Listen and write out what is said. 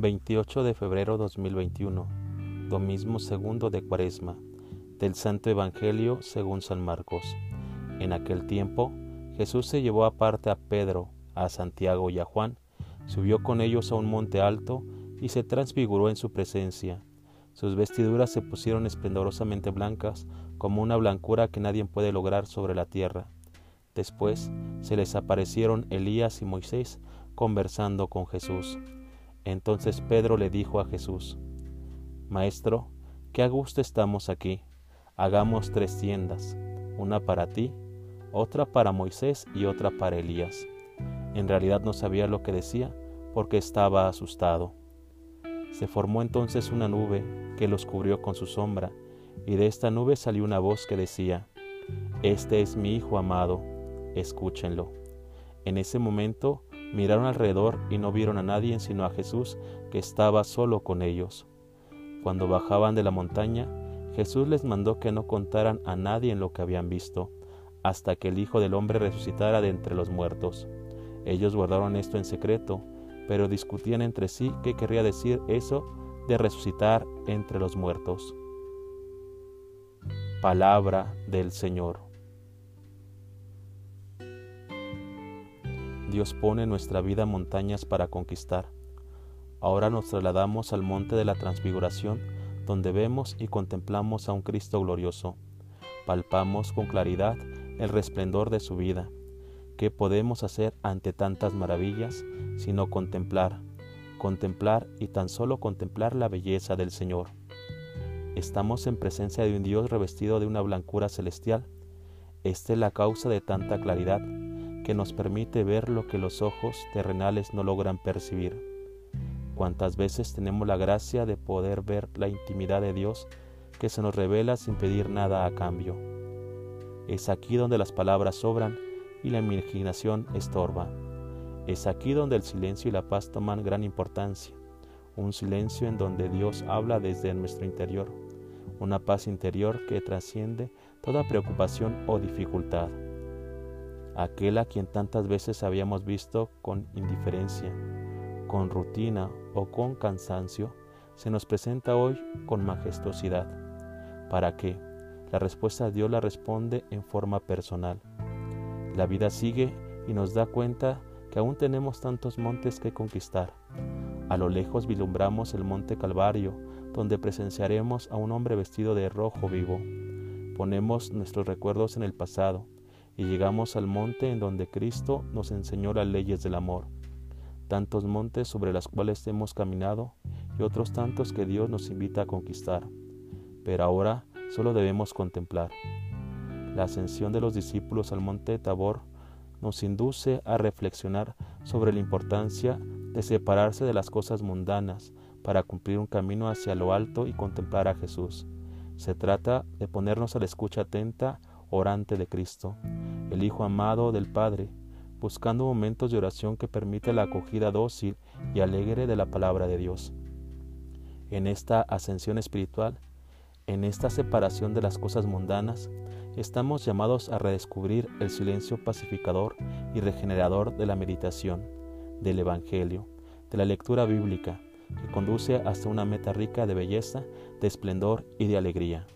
28 de febrero 2021, domismo segundo de Cuaresma, del Santo Evangelio según San Marcos. En aquel tiempo, Jesús se llevó aparte a Pedro, a Santiago y a Juan, subió con ellos a un monte alto y se transfiguró en su presencia. Sus vestiduras se pusieron esplendorosamente blancas, como una blancura que nadie puede lograr sobre la tierra. Después se les aparecieron Elías y Moisés conversando con Jesús. Entonces Pedro le dijo a Jesús, Maestro, qué a gusto estamos aquí. Hagamos tres tiendas, una para ti, otra para Moisés y otra para Elías. En realidad no sabía lo que decía porque estaba asustado. Se formó entonces una nube que los cubrió con su sombra, y de esta nube salió una voz que decía, Este es mi Hijo amado, escúchenlo. En ese momento Miraron alrededor y no vieron a nadie sino a Jesús que estaba solo con ellos. Cuando bajaban de la montaña, Jesús les mandó que no contaran a nadie en lo que habían visto, hasta que el Hijo del Hombre resucitara de entre los muertos. Ellos guardaron esto en secreto, pero discutían entre sí qué querría decir eso de resucitar entre los muertos. Palabra del Señor. Dios pone en nuestra vida montañas para conquistar. Ahora nos trasladamos al monte de la transfiguración, donde vemos y contemplamos a un Cristo glorioso. Palpamos con claridad el resplendor de su vida. ¿Qué podemos hacer ante tantas maravillas sino contemplar, contemplar y tan solo contemplar la belleza del Señor? Estamos en presencia de un Dios revestido de una blancura celestial. Esta es la causa de tanta claridad que nos permite ver lo que los ojos terrenales no logran percibir. Cuántas veces tenemos la gracia de poder ver la intimidad de Dios que se nos revela sin pedir nada a cambio. Es aquí donde las palabras sobran y la imaginación estorba. Es aquí donde el silencio y la paz toman gran importancia. Un silencio en donde Dios habla desde nuestro interior. Una paz interior que trasciende toda preocupación o dificultad aquel a quien tantas veces habíamos visto con indiferencia, con rutina o con cansancio, se nos presenta hoy con majestuosidad. ¿Para qué? La respuesta Dios la responde en forma personal. La vida sigue y nos da cuenta que aún tenemos tantos montes que conquistar. A lo lejos vislumbramos el monte Calvario, donde presenciaremos a un hombre vestido de rojo vivo. Ponemos nuestros recuerdos en el pasado, y llegamos al monte en donde Cristo nos enseñó las leyes del amor. Tantos montes sobre los cuales hemos caminado y otros tantos que Dios nos invita a conquistar. Pero ahora solo debemos contemplar. La ascensión de los discípulos al monte Tabor nos induce a reflexionar sobre la importancia de separarse de las cosas mundanas para cumplir un camino hacia lo alto y contemplar a Jesús. Se trata de ponernos a la escucha atenta, orante de Cristo, el Hijo amado del Padre, buscando momentos de oración que permite la acogida dócil y alegre de la palabra de Dios. En esta ascensión espiritual, en esta separación de las cosas mundanas, estamos llamados a redescubrir el silencio pacificador y regenerador de la meditación, del Evangelio, de la lectura bíblica, que conduce hasta una meta rica de belleza, de esplendor y de alegría.